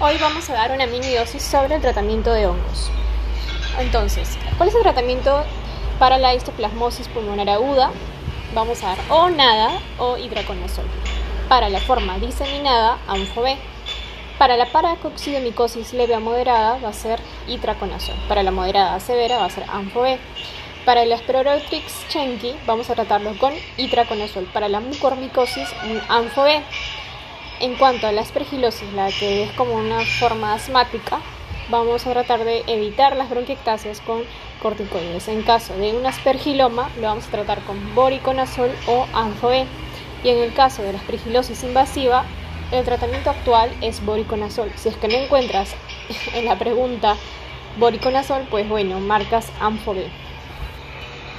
Hoy vamos a dar una mini dosis sobre el tratamiento de hongos. Entonces, ¿cuál es el tratamiento para la histoplasmosis pulmonar aguda? Vamos a dar o nada o hidraconazol. Para la forma diseminada, ANFO-B. Para la paracoxidomicosis leve a moderada va a ser itraconazol. Para la moderada a severa va a ser ANFO-B. Para el Aspergillus chenki vamos a tratarlo con itraconazol. Para la mucormicosis, ANFO-B. En cuanto a la aspergilosis, la que es como una forma asmática, vamos a tratar de evitar las bronquiectasias con corticoides. En caso de un aspergiloma, lo vamos a tratar con boriconazol o anfoe. Y en el caso de la aspergilosis invasiva, el tratamiento actual es boriconazol. Si es que no encuentras en la pregunta boriconazol, pues bueno, marcas anfobe.